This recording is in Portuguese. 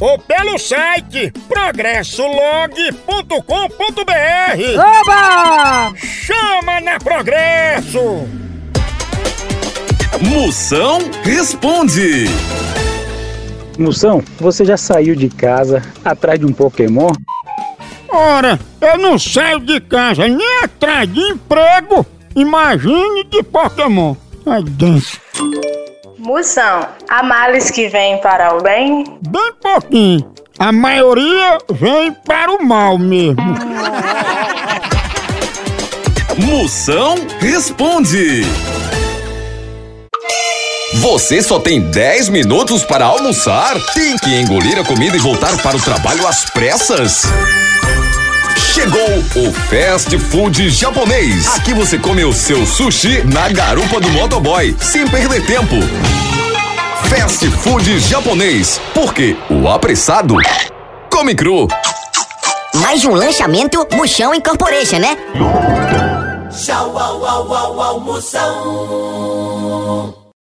ou pelo site progressolog.com.br. Oba! Chama na Progresso! Moção responde. Moção, você já saiu de casa atrás de um Pokémon? Ora, eu não saio de casa nem atrás de emprego. Imagine de Pokémon. Ai, dentro. Moção, há males que vêm para o bem? Bem pouquinho. A maioria vem para o mal mesmo. Moção responde. Você só tem 10 minutos para almoçar? Tem que engolir a comida e voltar para o trabalho às pressas? Chegou o Fast Food Japonês. Aqui você come o seu sushi na garupa do motoboy, sem perder tempo. Fast Food Japonês, porque o apressado come cru. Mais um lançamento Moção Incorporation, né? Tchau, au, au, au, au, Moção.